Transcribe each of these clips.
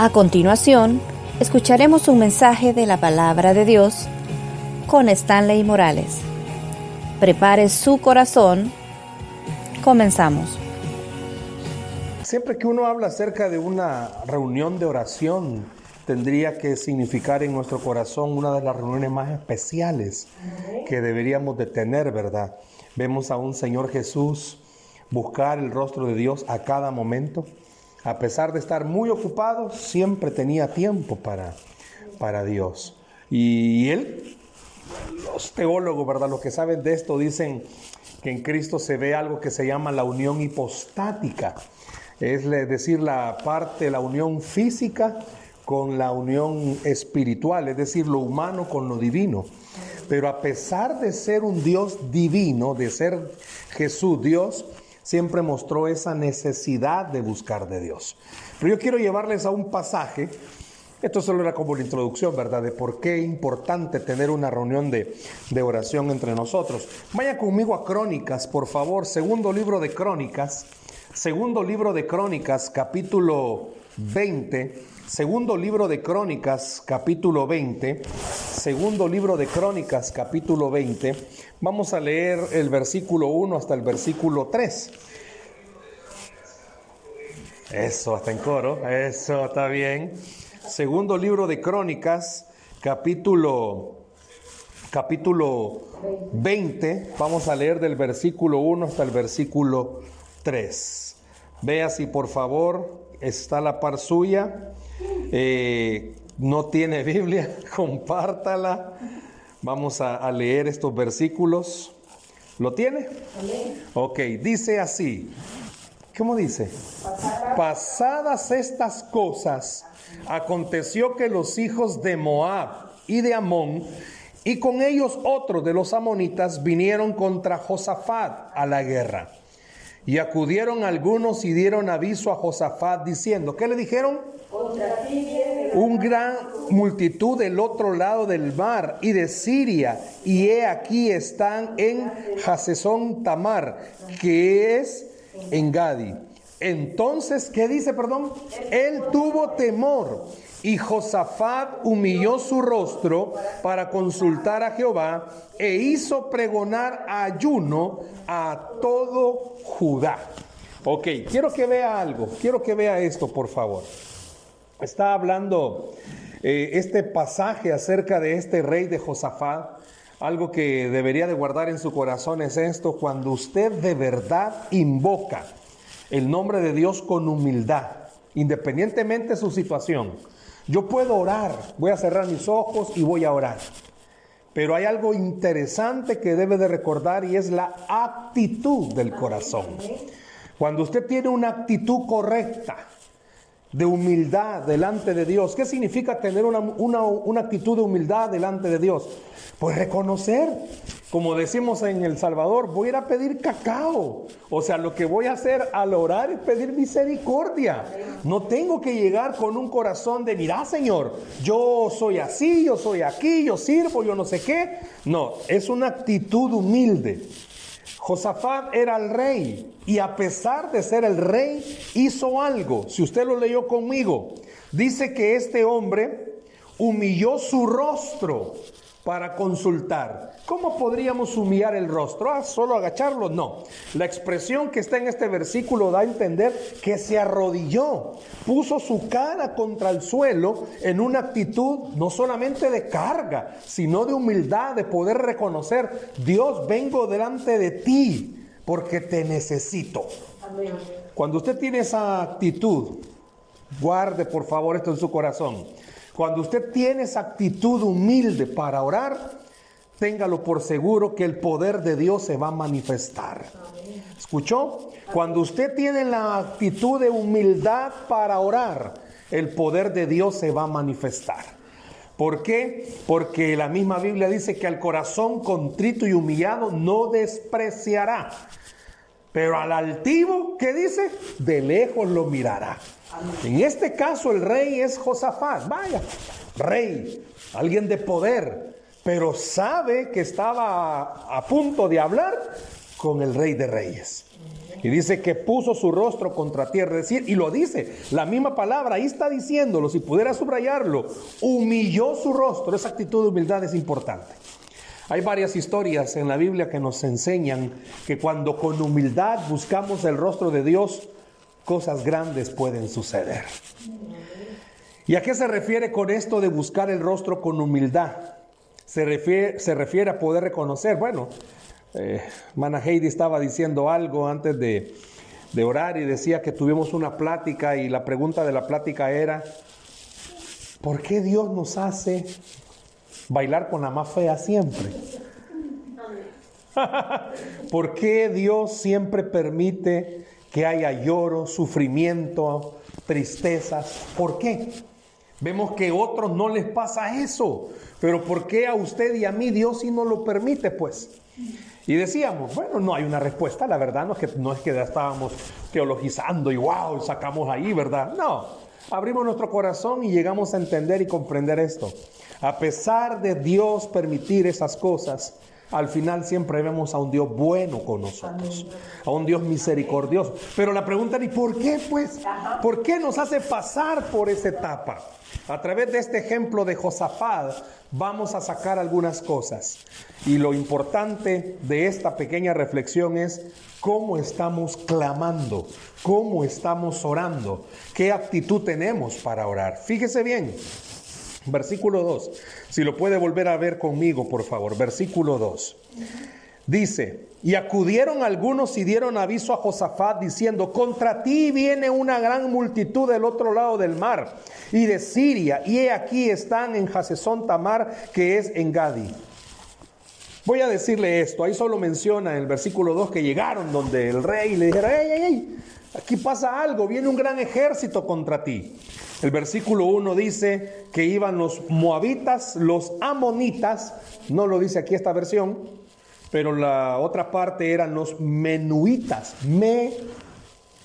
A continuación, escucharemos un mensaje de la palabra de Dios con Stanley Morales. Prepare su corazón. Comenzamos. Siempre que uno habla acerca de una reunión de oración, tendría que significar en nuestro corazón una de las reuniones más especiales que deberíamos de tener, ¿verdad? Vemos a un Señor Jesús buscar el rostro de Dios a cada momento a pesar de estar muy ocupado, siempre tenía tiempo para, para Dios. Y él, los teólogos, ¿verdad? Los que saben de esto dicen que en Cristo se ve algo que se llama la unión hipostática. Es decir, la parte, la unión física con la unión espiritual, es decir, lo humano con lo divino. Pero a pesar de ser un Dios divino, de ser Jesús Dios, siempre mostró esa necesidad de buscar de Dios. Pero yo quiero llevarles a un pasaje, esto solo era como la introducción, ¿verdad? De por qué es importante tener una reunión de, de oración entre nosotros. Vaya conmigo a Crónicas, por favor, segundo libro de Crónicas, segundo libro de Crónicas, capítulo 20. Segundo libro de Crónicas, capítulo 20. Segundo libro de Crónicas, capítulo 20. Vamos a leer el versículo 1 hasta el versículo 3. Eso, hasta en coro. Eso, está bien. Segundo libro de Crónicas, capítulo capítulo 20. Vamos a leer del versículo 1 hasta el versículo 3. Vea si por favor está la par suya. Eh, no tiene Biblia, compártala. Vamos a, leer estos versículos. ¿Lo tiene? Ok, dice así. ¿Cómo dice? Pasadas estas cosas, aconteció que los hijos de Moab y de Amón, y con ellos otros de los amonitas, vinieron contra Josafat a la guerra. Y acudieron algunos y dieron aviso a Josafat diciendo, ¿qué le dijeron? Un gran multitud del otro lado del mar y de Siria, y he aquí están en Hasesón Tamar, que es en Gadi. Entonces, ¿qué dice, perdón? Él tuvo temor y Josafat humilló su rostro para consultar a Jehová e hizo pregonar ayuno a todo Judá. Ok, quiero que vea algo, quiero que vea esto, por favor. Está hablando eh, este pasaje acerca de este rey de Josafat. Algo que debería de guardar en su corazón es esto, cuando usted de verdad invoca el nombre de Dios con humildad, independientemente de su situación. Yo puedo orar, voy a cerrar mis ojos y voy a orar. Pero hay algo interesante que debe de recordar y es la actitud del corazón. Cuando usted tiene una actitud correcta, de humildad delante de Dios. ¿Qué significa tener una, actitud de humildad delante de Dios? Pues reconocer, como decimos en El Salvador, voy a ir a pedir cacao. O sea, lo que voy a hacer al orar es pedir misericordia. No tengo que llegar con un corazón de, mira Señor, yo soy así, yo soy aquí, yo sirvo, yo no sé qué. No, es una actitud humilde. Josafat era el rey y a pesar de ser el rey hizo algo. Si usted lo leyó conmigo, dice que este hombre humilló su rostro para consultar. ¿Cómo podríamos humillar el rostro? ¿Ah, ¿Solo agacharlo? No. La expresión que está en este versículo da a entender que se arrodilló, puso su cara contra el suelo en una actitud no solamente de carga, sino de humildad, de poder reconocer, Dios, vengo delante de ti porque te necesito. Cuando usted tiene esa actitud, guarde por favor esto en su corazón. Cuando usted tiene esa actitud humilde para orar, téngalo por seguro que el poder de Dios se va a manifestar. ¿Escuchó? Cuando usted tiene la actitud de humildad para orar, el poder de Dios se va a manifestar. ¿Por qué? Porque la misma Biblia dice que al corazón contrito y humillado no despreciará. Pero al altivo, ¿qué dice? De lejos lo mirará. En este caso el rey es Josafat, vaya, rey, alguien de poder, pero sabe que estaba a punto de hablar con el rey de reyes. Y dice que puso su rostro contra tierra, es decir, y lo dice, la misma palabra, ahí está diciéndolo, si pudiera subrayarlo, humilló su rostro, esa actitud de humildad es importante. Hay varias historias en la Biblia que nos enseñan que cuando con humildad buscamos el rostro de Dios, cosas grandes pueden suceder. ¿Y a qué se refiere con esto de buscar el rostro con humildad? Se refiere, se refiere a poder reconocer, bueno, eh, Mana Heidi estaba diciendo algo antes de, de orar y decía que tuvimos una plática y la pregunta de la plática era, ¿por qué Dios nos hace bailar con la más fea siempre? ¿Por qué Dios siempre permite que haya lloro, sufrimiento, tristezas? ¿Por qué? Vemos que a otros no les pasa eso, pero ¿por qué a usted y a mí Dios sí no lo permite, pues? Y decíamos, bueno, no hay una respuesta, la verdad, no es que, no es que estábamos teologizando y wow, sacamos ahí, ¿verdad? No, abrimos nuestro corazón y llegamos a entender y comprender esto. A pesar de Dios permitir esas cosas, al final siempre vemos a un Dios bueno con nosotros, a un Dios misericordioso. Pero la pregunta es, ¿y por qué pues? ¿Por qué nos hace pasar por esa etapa? A través de este ejemplo de Josafat vamos a sacar algunas cosas. Y lo importante de esta pequeña reflexión es cómo estamos clamando, cómo estamos orando, qué actitud tenemos para orar. Fíjese bien, versículo 2. Si lo puede volver a ver conmigo, por favor. Versículo 2. Dice, y acudieron algunos y dieron aviso a Josafat diciendo, contra ti viene una gran multitud del otro lado del mar y de Siria, y he aquí están en Hasesón Tamar, que es en Gadi. Voy a decirle esto, ahí solo menciona en el versículo 2 que llegaron donde el rey le dijera, ey, ey, ey, aquí pasa algo, viene un gran ejército contra ti. El versículo 1 dice que iban los moabitas, los amonitas, no lo dice aquí esta versión, pero la otra parte eran los menuitas, me,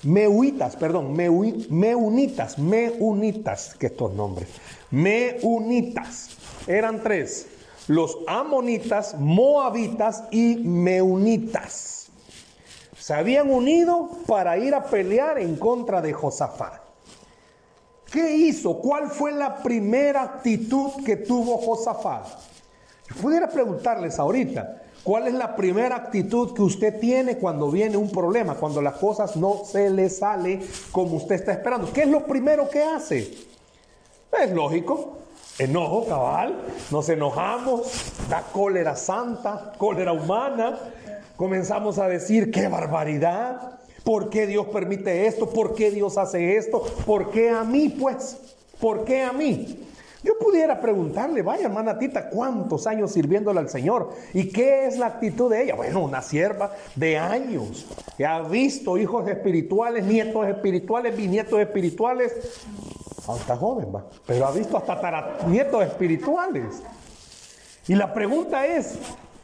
meuitas, perdón, meunitas, meunitas, que estos nombres, meunitas, eran tres, los amonitas, moabitas y meunitas. Se habían unido para ir a pelear en contra de Josafat. ¿Qué hizo? ¿Cuál fue la primera actitud que tuvo Josafat? Yo pudiera preguntarles ahorita, ¿cuál es la primera actitud que usted tiene cuando viene un problema, cuando las cosas no se le sale como usted está esperando? ¿Qué es lo primero que hace? Es lógico, enojo cabal, nos enojamos, da cólera santa, cólera humana, comenzamos a decir, qué barbaridad, ¿Por qué Dios permite esto? ¿Por qué Dios hace esto? ¿Por qué a mí, pues? ¿Por qué a mí? Yo pudiera preguntarle, vaya hermana Tita, ¿cuántos años sirviéndole al Señor? ¿Y qué es la actitud de ella? Bueno, una sierva de años, que ha visto hijos espirituales, nietos espirituales, bisnietos espirituales. Está joven, va, pero ha visto hasta nietos espirituales. Y la pregunta es,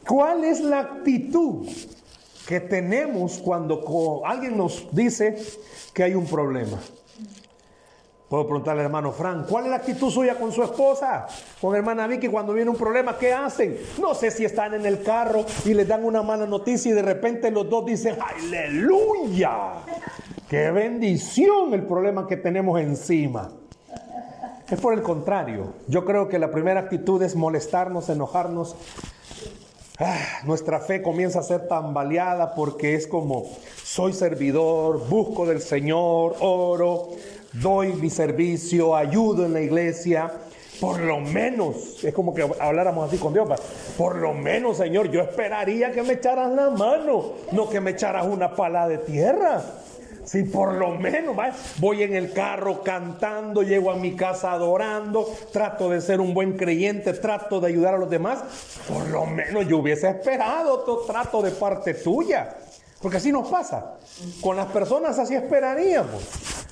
¿cuál es la actitud que tenemos cuando alguien nos dice que hay un problema. Puedo preguntarle al hermano Frank, ¿cuál es la actitud suya con su esposa? Con hermana Vicky, cuando viene un problema, ¿qué hacen? No sé si están en el carro y les dan una mala noticia y de repente los dos dicen, aleluya, qué bendición el problema que tenemos encima. Es por el contrario, yo creo que la primera actitud es molestarnos, enojarnos Ah, nuestra fe comienza a ser tambaleada porque es como soy servidor, busco del Señor, oro, doy mi servicio, ayudo en la iglesia. Por lo menos, es como que habláramos así con Dios, por lo menos, Señor, yo esperaría que me echaras la mano, no que me echaras una pala de tierra. Si por lo menos voy en el carro cantando, llego a mi casa adorando, trato de ser un buen creyente, trato de ayudar a los demás, por lo menos yo hubiese esperado otro trato de parte tuya. Porque así nos pasa. Con las personas así esperaríamos.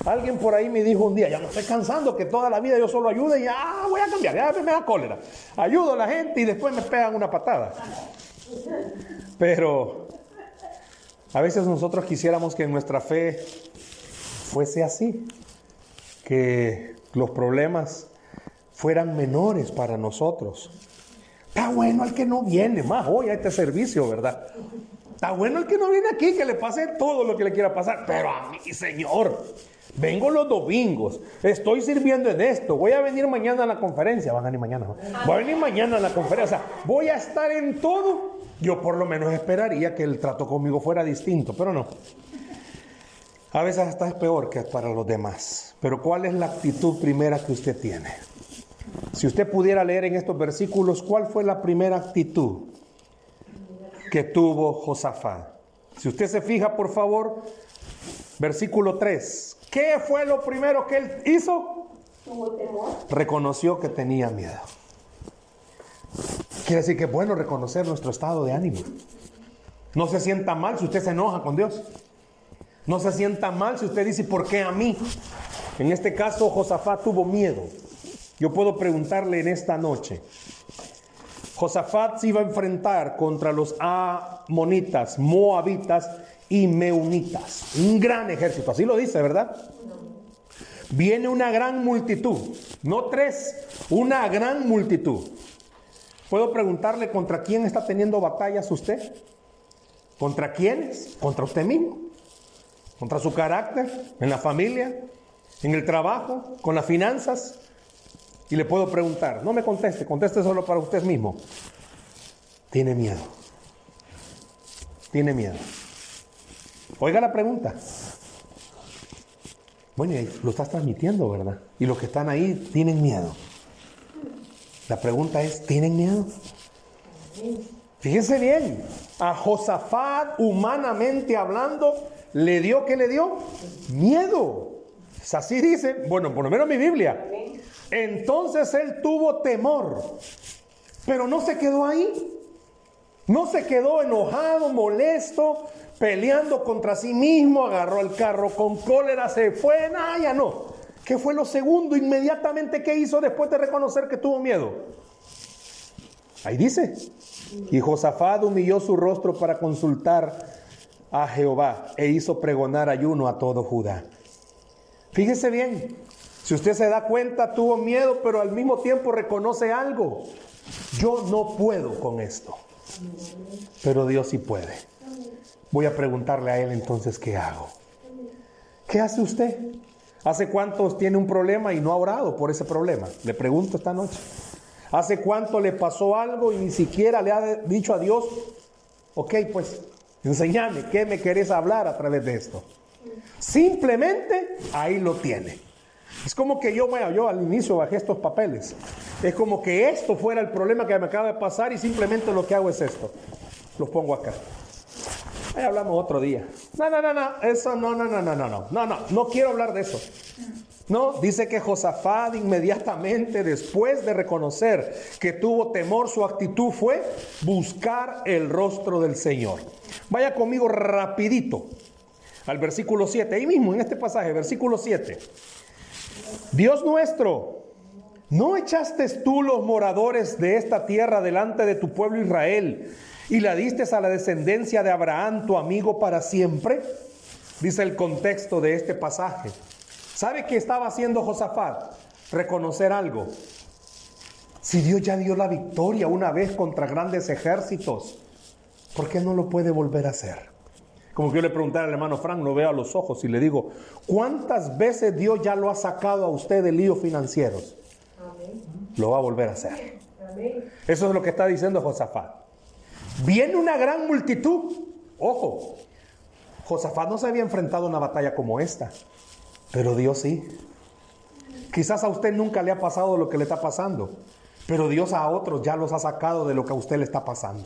Alguien por ahí me dijo un día, ya no estoy cansando que toda la vida yo solo ayude y ya voy a cambiar, ya me da cólera. Ayudo a la gente y después me pegan una patada. Pero a veces nosotros quisiéramos que nuestra fe fuese así, que los problemas fueran menores para nosotros. Está bueno al que no viene, más hoy a este servicio, ¿verdad? Está bueno el que no viene aquí, que le pase todo lo que le quiera pasar. Pero a mí, Señor, vengo los domingos, estoy sirviendo en esto, voy a venir mañana a la conferencia, van a venir mañana, voy a venir mañana a la conferencia, voy a estar en todo. Yo por lo menos esperaría que el trato conmigo fuera distinto, pero no. A veces hasta es peor que para los demás. Pero ¿cuál es la actitud primera que usted tiene? Si usted pudiera leer en estos versículos, ¿cuál fue la primera actitud que tuvo Josafat? Si usted se fija, por favor, versículo 3. ¿Qué fue lo primero que él hizo? Reconoció que tenía miedo. Quiere decir que es bueno reconocer nuestro estado de ánimo. No se sienta mal si usted se enoja con Dios. No se sienta mal si usted dice, ¿por qué a mí? En este caso, Josafat tuvo miedo. Yo puedo preguntarle en esta noche. Josafat se iba a enfrentar contra los amonitas, moabitas y meunitas. Un gran ejército, así lo dice, ¿verdad? Viene una gran multitud, no tres, una gran multitud. ¿Puedo preguntarle contra quién está teniendo batallas usted? ¿Contra quiénes? ¿Contra usted mismo? ¿Contra su carácter? ¿En la familia? ¿En el trabajo? ¿Con las finanzas? Y le puedo preguntar, no me conteste, conteste solo para usted mismo. Tiene miedo. Tiene miedo. Oiga la pregunta. Bueno, lo estás transmitiendo, ¿verdad? Y los que están ahí tienen miedo. La pregunta es, ¿tienen miedo? Fíjense bien, a Josafat, humanamente hablando, le dio, ¿qué le dio? Miedo. Así dice, bueno, por lo menos mi Biblia. Entonces él tuvo temor, pero no se quedó ahí. No se quedó enojado, molesto, peleando contra sí mismo, agarró el carro con cólera, se fue, nada, ya no. ¿Qué fue lo segundo inmediatamente que hizo después de reconocer que tuvo miedo? Ahí dice. Y Josafat humilló su rostro para consultar a Jehová e hizo pregonar ayuno a todo Judá. Fíjese bien, si usted se da cuenta, tuvo miedo, pero al mismo tiempo reconoce algo. Yo no puedo con esto, pero Dios sí puede. Voy a preguntarle a Él entonces qué hago. ¿Qué hace usted? ¿Hace cuántos tiene un problema y no ha orado por ese problema? Le pregunto esta noche. ¿Hace cuánto le pasó algo y ni siquiera le ha dicho a Dios, ok, pues enséñame, ¿qué me querés hablar a través de esto? Simplemente ahí lo tiene. Es como que yo, bueno, yo al inicio bajé estos papeles. Es como que esto fuera el problema que me acaba de pasar y simplemente lo que hago es esto. Los pongo acá. Ahí hablamos otro día. No, no, no, no, eso no, no, no, no, no, no, no, no, no quiero hablar de eso. No, dice que Josafat inmediatamente después de reconocer que tuvo temor, su actitud fue buscar el rostro del Señor. Vaya conmigo rapidito al versículo 7, ahí mismo en este pasaje, versículo 7. Dios nuestro, ¿no echaste tú los moradores de esta tierra delante de tu pueblo Israel y la diste a la descendencia de Abraham, tu amigo, para siempre? Dice el contexto de este pasaje. ¿Sabe qué estaba haciendo Josafat? Reconocer algo. Si Dios ya dio la victoria una vez contra grandes ejércitos, ¿por qué no lo puede volver a hacer? Como que yo le preguntara al hermano Frank, lo veo a los ojos y le digo, ¿cuántas veces Dios ya lo ha sacado a usted de líos financieros? Lo va a volver a hacer. Eso es lo que está diciendo Josafat. Viene una gran multitud. Ojo, Josafat no se había enfrentado a una batalla como esta, pero Dios sí. Quizás a usted nunca le ha pasado lo que le está pasando. Pero Dios a otros ya los ha sacado de lo que a usted le está pasando.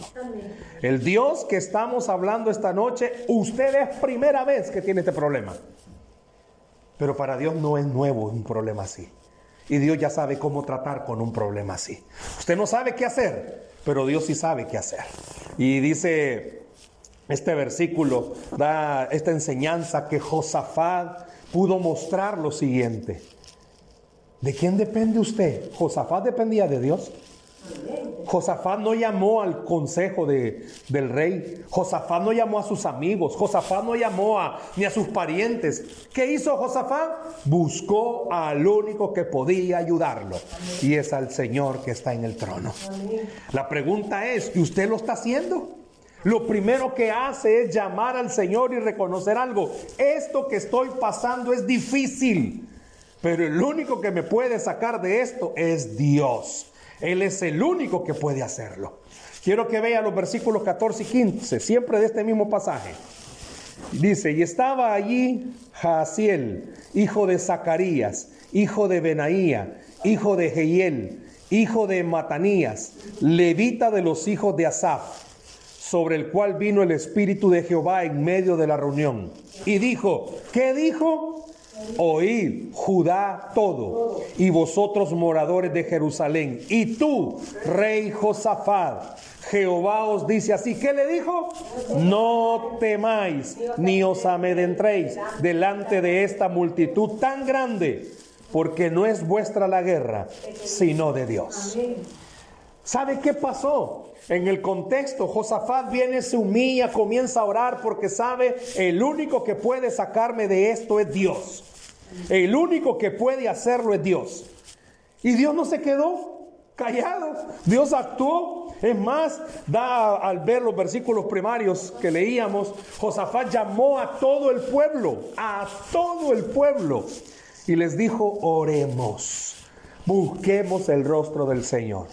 El Dios que estamos hablando esta noche, usted es primera vez que tiene este problema. Pero para Dios no es nuevo un problema así. Y Dios ya sabe cómo tratar con un problema así. Usted no sabe qué hacer, pero Dios sí sabe qué hacer. Y dice este versículo, da esta enseñanza que Josafat pudo mostrar lo siguiente. ¿De quién depende usted? Josafat dependía de Dios. Josafat no llamó al consejo de, del rey. Josafat no llamó a sus amigos. Josafat no llamó a, ni a sus parientes. ¿Qué hizo Josafat? Buscó al único que podía ayudarlo. Y es al Señor que está en el trono. La pregunta es, ¿y usted lo está haciendo? lo primero que hace es llamar al Señor y reconocer algo. Esto que estoy pasando es difícil, pero el único que me puede sacar de esto es Dios. Él es el único que puede hacerlo. Quiero que vea los versículos 14 y 15, siempre de este mismo pasaje. Dice, y estaba allí Jaasiel, hijo de Zacarías, hijo de Benaía, hijo de Jehiel, hijo de Matanías, levita de los hijos de Asaf, sobre el cual vino el Espíritu de Jehová en medio de la reunión. Y dijo, ¿qué dijo? Oíd, Judá todo, y vosotros moradores de Jerusalén, y tú, rey Josafat, Jehová os dice así. ¿Qué le dijo? No temáis ni os amedrentréis delante de esta multitud tan grande, porque no es vuestra la guerra, sino de Dios. ¿Sabe qué pasó? En el contexto, Josafat viene, se humilla, comienza a orar porque sabe, el único que puede sacarme de esto es Dios. El único que puede hacerlo es Dios. Y Dios no se quedó callado. Dios actuó. Es más, da al ver los versículos primarios que leíamos, Josafat llamó a todo el pueblo, a todo el pueblo, y les dijo, oremos, busquemos el rostro del Señor.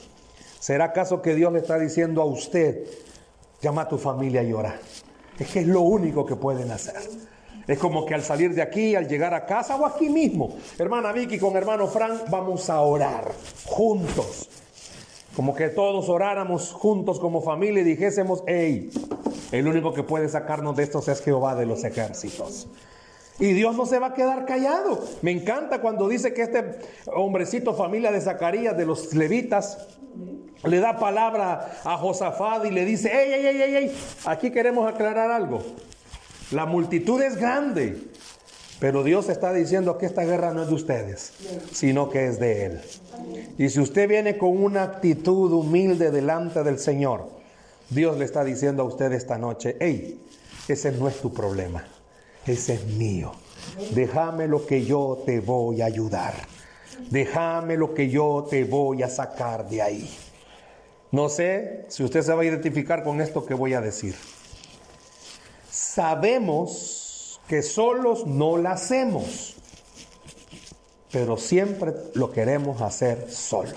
¿Será acaso que Dios le está diciendo a usted, llama a tu familia y ora? Es que es lo único que pueden hacer. Es como que al salir de aquí, al llegar a casa o aquí mismo, hermana Vicky con hermano Frank, vamos a orar juntos. Como que todos oráramos juntos como familia y dijésemos, hey, el único que puede sacarnos de estos es Jehová de los ejércitos. Y Dios no se va a quedar callado. Me encanta cuando dice que este hombrecito, familia de Zacarías, de los levitas, le da palabra a Josafat y le dice, hey, hey, hey, hey, aquí queremos aclarar algo. La multitud es grande, pero Dios está diciendo que esta guerra no es de ustedes, sino que es de Él. Y si usted viene con una actitud humilde delante del Señor, Dios le está diciendo a usted esta noche, hey, ese no es tu problema, ese es mío. Déjame lo que yo te voy a ayudar. Déjame lo que yo te voy a sacar de ahí. No sé si usted se va a identificar con esto que voy a decir. Sabemos que solos no la hacemos pero siempre lo queremos hacer solos.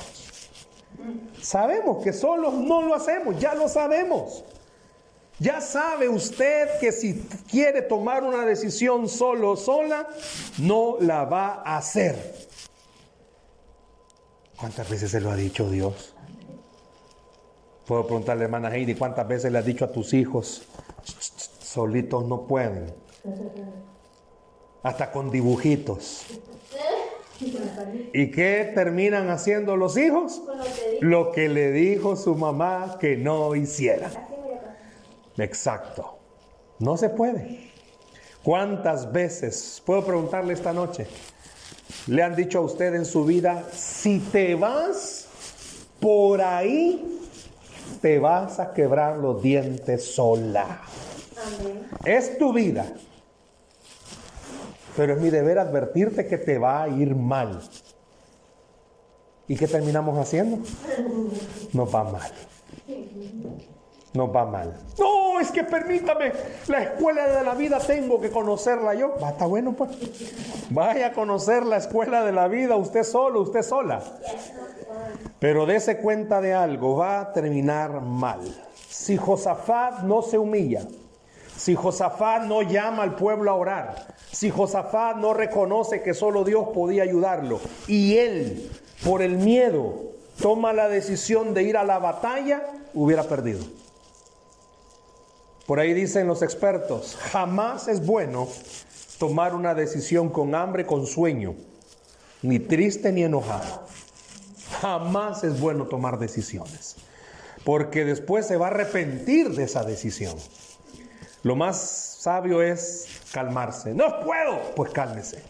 Sabemos que solos no lo hacemos, ya lo sabemos. Ya sabe usted que si quiere tomar una decisión solo o sola, no la va a hacer. ¿Cuántas veces se lo ha dicho Dios? Puedo preguntarle, hermana Heidi, ¿cuántas veces le ha dicho a tus hijos, solitos no pueden? Hasta con dibujitos. ¿Y qué terminan haciendo los hijos? Lo que le dijo su mamá que no hiciera. Exacto. No se puede. ¿Cuántas veces, puedo preguntarle esta noche, le han dicho a usted en su vida, si te vas por ahí, te vas a quebrar los dientes sola? Es tu vida. Pero es mi deber advertirte que te va a ir mal. ¿Y qué terminamos haciendo? Nos va mal. Nos va mal. No, es que permítame, la escuela de la vida tengo que conocerla yo. Va, está bueno, pues. Vaya a conocer la escuela de la vida usted solo, usted sola. Pero dése cuenta de algo, va a terminar mal. Si Josafat no se humilla, si Josafat no llama al pueblo a orar, si Josafat no reconoce que solo Dios podía ayudarlo y él, por el miedo, toma la decisión de ir a la batalla, hubiera perdido. Por ahí dicen los expertos, jamás es bueno tomar una decisión con hambre, con sueño, ni triste ni enojado. Jamás es bueno tomar decisiones, porque después se va a arrepentir de esa decisión. Lo más sabio es calmarse. No puedo, pues cálmese.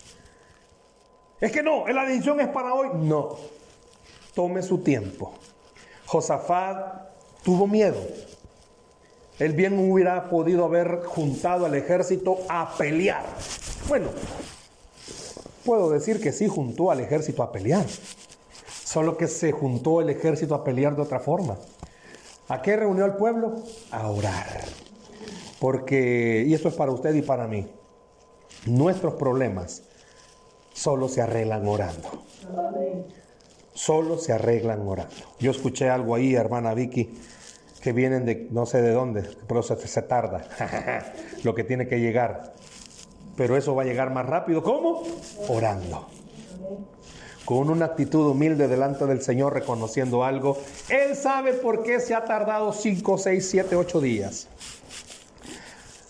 Es que no, la decisión es para hoy. No, tome su tiempo. Josafat tuvo miedo. Él bien hubiera podido haber juntado al ejército a pelear. Bueno, puedo decir que sí juntó al ejército a pelear. Solo que se juntó el ejército a pelear de otra forma. ¿A qué reunió al pueblo? A orar. Porque, y esto es para usted y para mí, nuestros problemas solo se arreglan orando. Solo se arreglan orando. Yo escuché algo ahí, hermana Vicky, que vienen de no sé de dónde, pero se, se tarda lo que tiene que llegar. Pero eso va a llegar más rápido. ¿Cómo? Orando. Con una actitud humilde delante del Señor, reconociendo algo. Él sabe por qué se ha tardado 5, 6, 7, 8 días.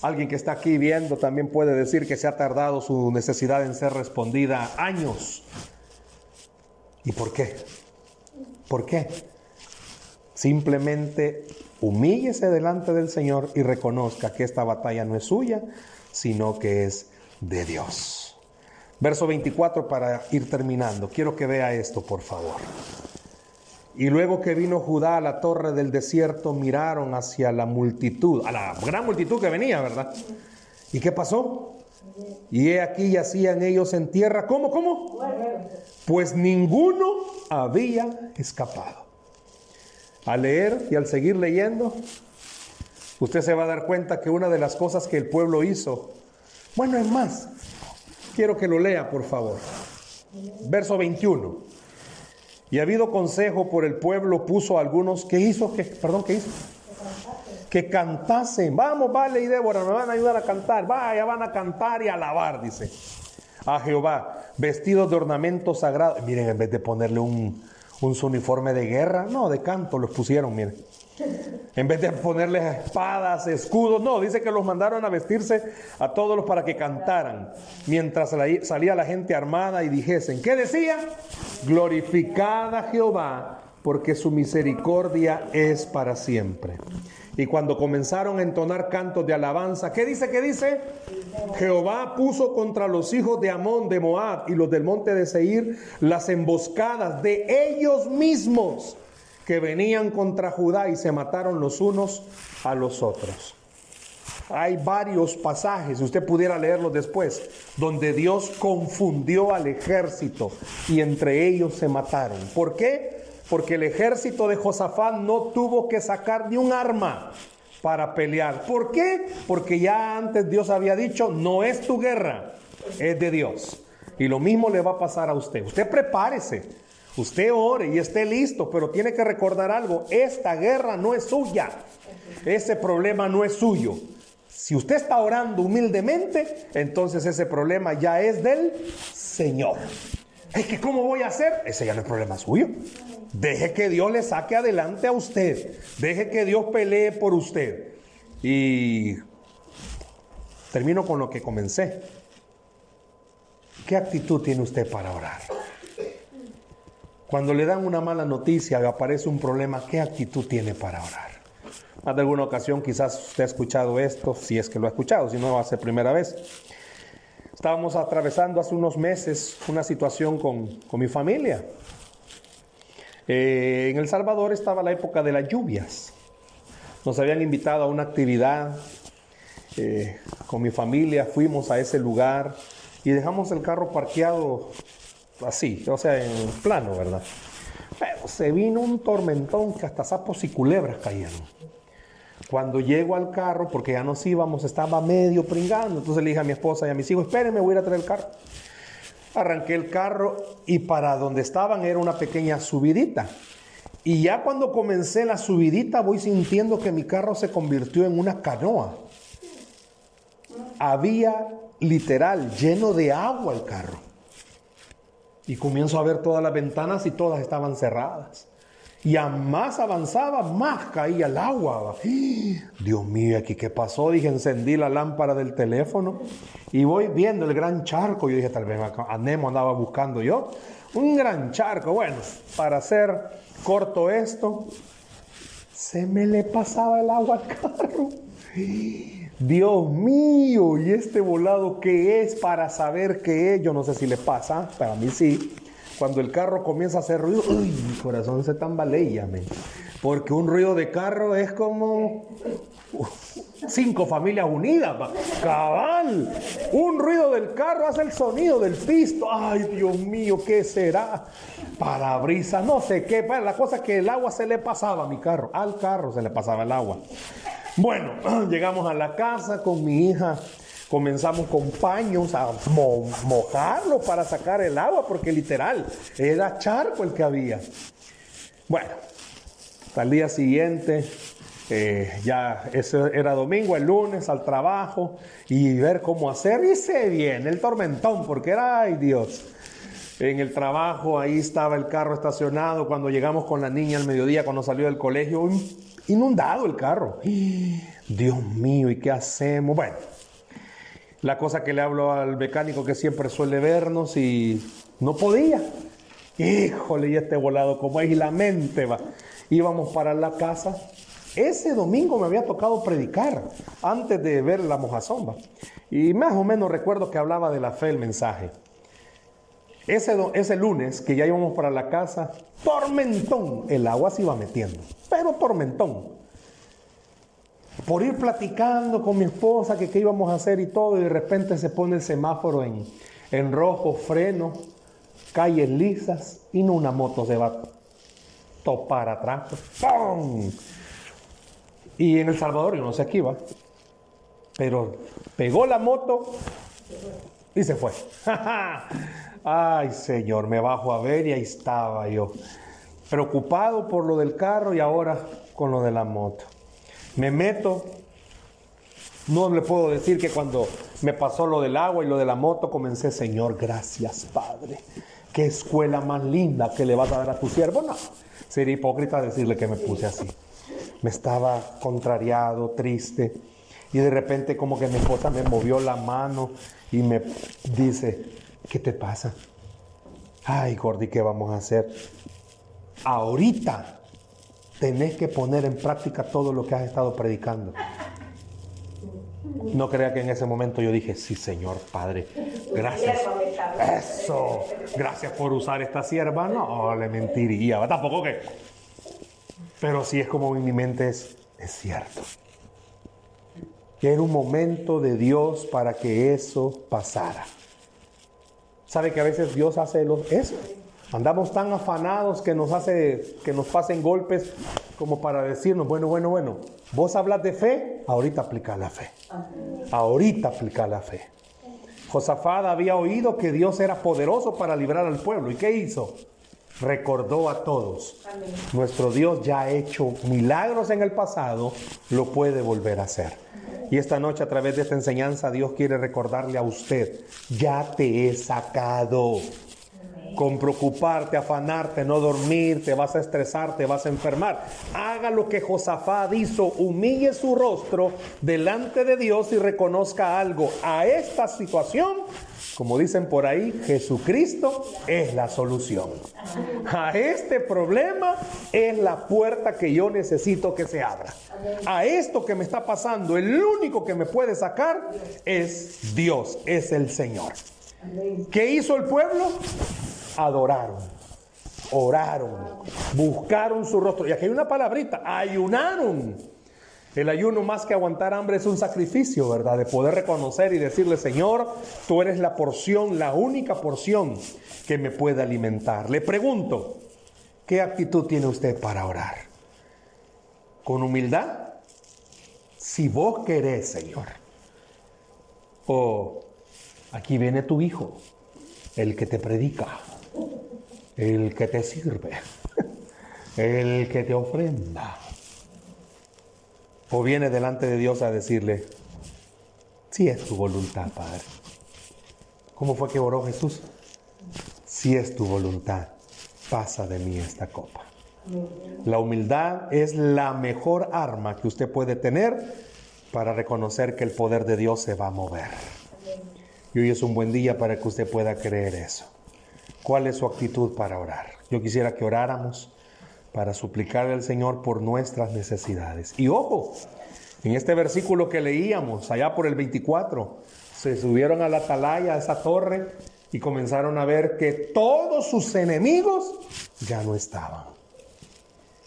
Alguien que está aquí viendo también puede decir que se ha tardado su necesidad en ser respondida años. ¿Y por qué? ¿Por qué? Simplemente humíllese delante del Señor y reconozca que esta batalla no es suya, sino que es de Dios. Verso 24 para ir terminando. Quiero que vea esto, por favor. Y luego que vino Judá a la torre del desierto, miraron hacia la multitud, a la gran multitud que venía, ¿verdad? ¿Y qué pasó? Y he aquí yacían ellos en tierra. ¿Cómo? ¿Cómo? Pues ninguno había escapado. Al leer y al seguir leyendo, usted se va a dar cuenta que una de las cosas que el pueblo hizo, bueno, es más, quiero que lo lea, por favor. Verso 21. Y ha habido consejo por el pueblo, puso a algunos, ¿qué hizo? ¿Qué, perdón, ¿qué hizo? Que cantasen. Vamos, vale y Débora, me van a ayudar a cantar. Vaya, van a cantar y alabar, dice. A Jehová, vestidos de ornamentos sagrados. Miren, en vez de ponerle un, un uniforme de guerra, no, de canto los pusieron, miren. En vez de ponerles espadas, escudos, no, dice que los mandaron a vestirse a todos los para que cantaran, mientras salía la gente armada y dijesen, ¿qué decía? Glorificada Jehová, porque su misericordia es para siempre. Y cuando comenzaron a entonar cantos de alabanza, ¿qué dice? ¿Qué dice? Jehová puso contra los hijos de Amón, de Moab y los del monte de Seir las emboscadas de ellos mismos que venían contra Judá y se mataron los unos a los otros. Hay varios pasajes, usted pudiera leerlos después, donde Dios confundió al ejército y entre ellos se mataron. ¿Por qué? Porque el ejército de Josafat no tuvo que sacar ni un arma para pelear. ¿Por qué? Porque ya antes Dios había dicho, no es tu guerra, es de Dios. Y lo mismo le va a pasar a usted. Usted prepárese, Usted ore y esté listo, pero tiene que recordar algo, esta guerra no es suya, ese problema no es suyo. Si usted está orando humildemente, entonces ese problema ya es del Señor. Es que ¿cómo voy a hacer? Ese ya no es problema suyo. Deje que Dios le saque adelante a usted. Deje que Dios pelee por usted. Y termino con lo que comencé. ¿Qué actitud tiene usted para orar? Cuando le dan una mala noticia o aparece un problema, ¿qué actitud tiene para orar? Más de alguna ocasión quizás usted ha escuchado esto, si es que lo ha escuchado, si no va a ser primera vez. Estábamos atravesando hace unos meses una situación con, mi familia. Eh, en El Salvador estaba la época de las lluvias. Nos habían invitado a una actividad eh, con mi familia, fuimos a ese lugar y dejamos el carro parqueado así, o sea, en plano, ¿verdad? Pero se vino un tormentón que hasta sapos y culebras cayeron. Cuando llego al carro, porque ya nos íbamos, estaba medio pringando, entonces le dije a mi esposa y a mis hijos, espérenme, voy a ir a traer el carro. Arranqué el carro y para donde estaban era una pequeña subidita. Y ya cuando comencé la subidita voy sintiendo que mi carro se convirtió en una canoa. Había literal lleno de agua el carro. Y comienzo a ver todas las ventanas y todas estaban cerradas. Y a más avanzaba, más caía el agua. Dios mío, aquí qué pasó. Dije, encendí la lámpara del teléfono y voy viendo el gran charco. Yo dije, tal vez a Nemo andaba buscando yo. Un gran charco. Bueno, para hacer corto esto, se me le pasaba el agua al carro. Dios mío, ¿y este volado qué es para saber qué es? Yo no sé si le pasa, para mí sí. Cuando el carro comienza a hacer ruido, mi corazón se tambalea, porque un ruido de carro es como Cinco familias unidas, cabal. Un ruido del carro hace el sonido del pisto. Ay, Dios mío, ¿qué será? Parabrisas, no sé qué. La cosa es que el agua se le pasaba a mi carro. Al carro se le pasaba el agua. Bueno, llegamos a la casa con mi hija. Comenzamos con paños a mojarlo para sacar el agua, porque literal era charco el que había. Bueno, al día siguiente eh, ya era domingo, el lunes al trabajo y ver cómo hacer. Y se viene el tormentón, porque era, ay Dios. En el trabajo, ahí estaba el carro estacionado. Cuando llegamos con la niña al mediodía, cuando salió del colegio, inundado el carro. Dios mío, ¿y qué hacemos? Bueno, la cosa que le hablo al mecánico que siempre suele vernos y no podía. Híjole, y este volado como es y la mente va. Íbamos para la casa ese domingo me había tocado predicar antes de ver la mojazomba. Y más o menos recuerdo que hablaba de la fe el mensaje. Ese, ese lunes que ya íbamos para la casa, tormentón, el agua se iba metiendo, pero tormentón. Por ir platicando con mi esposa que qué íbamos a hacer y todo, y de repente se pone el semáforo en, en rojo, freno, calles lisas, y no una moto se va a topar atrás. ¡Pum! Y en El Salvador, yo no sé aquí va, pero pegó la moto y se fue. Ay, Señor, me bajo a ver y ahí estaba yo, preocupado por lo del carro y ahora con lo de la moto. Me meto, no le puedo decir que cuando me pasó lo del agua y lo de la moto, comencé, Señor, gracias, Padre. Qué escuela más linda que le vas a dar a tu siervo. No, sería hipócrita decirle que me puse así me estaba contrariado, triste. Y de repente como que mi esposa me movió la mano y me dice, ¿qué te pasa? Ay, Gordy, ¿qué vamos a hacer? Ahorita tenés que poner en práctica todo lo que has estado predicando. No crea que en ese momento yo dije, sí, Señor Padre, gracias. Eso, gracias por usar esta sierva. No, le mentiría. Tampoco que pero sí es como en mi mente es, es cierto. Que era un momento de Dios para que eso pasara. ¿Sabe que a veces Dios hace eso? Andamos tan afanados que nos hace que nos pasen golpes como para decirnos, bueno, bueno, bueno, vos hablas de fe, ahorita aplica la fe. Ahorita aplica la fe. Josafat había oído que Dios era poderoso para librar al pueblo. ¿Y qué hizo? recordó a todos. Nuestro Dios ya ha hecho milagros en el pasado, lo puede volver a hacer. Y esta noche a través de esta enseñanza Dios quiere recordarle a usted, ya te he sacado. Con preocuparte, afanarte, no dormir, te vas a estresar, te vas a enfermar. Haga lo que Josafat hizo, humille su rostro delante de Dios y reconozca algo. A esta situación como dicen por ahí, Jesucristo es la solución. A este problema es la puerta que yo necesito que se abra. A esto que me está pasando, el único que me puede sacar es Dios, es el Señor. ¿Qué hizo el pueblo? Adoraron, oraron, buscaron su rostro. Y aquí hay una palabrita, ayunaron. El ayuno más que aguantar hambre es un sacrificio, ¿verdad? De poder reconocer y decirle, Señor, tú eres la porción, la única porción que me puede alimentar. Le pregunto, ¿qué actitud tiene usted para orar? ¿Con humildad? Si vos querés, Señor. O aquí viene tu hijo, el que te predica, el que te sirve, el que te ofrenda o viene delante de Dios a decirle, si es tu voluntad, Padre. ¿Cómo fue que oró Jesús? Si es tu voluntad, pasa de mí esta copa. La humildad es la mejor arma que usted puede tener para reconocer que el poder de Dios se va a mover. Y hoy es un buen día para que usted pueda creer eso. ¿Cuál es su actitud para orar? Yo quisiera que oráramos para suplicarle al Señor por nuestras necesidades. Y ojo, en este versículo que leíamos, allá por el 24, se subieron a la atalaya, a esa torre, y comenzaron a ver que todos sus enemigos ya no estaban.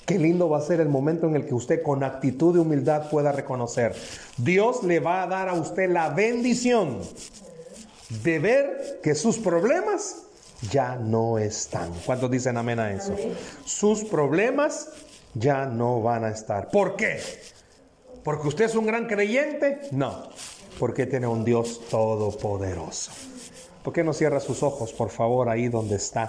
Qué lindo va a ser el momento en el que usted con actitud de humildad pueda reconocer. Dios le va a dar a usted la bendición de ver que sus problemas ya no están. ¿Cuántos dicen amén a eso? Sus problemas ya no van a estar. ¿Por qué? ¿Porque usted es un gran creyente? No, porque tiene un Dios todopoderoso. ¿Por qué no cierra sus ojos, por favor, ahí donde está?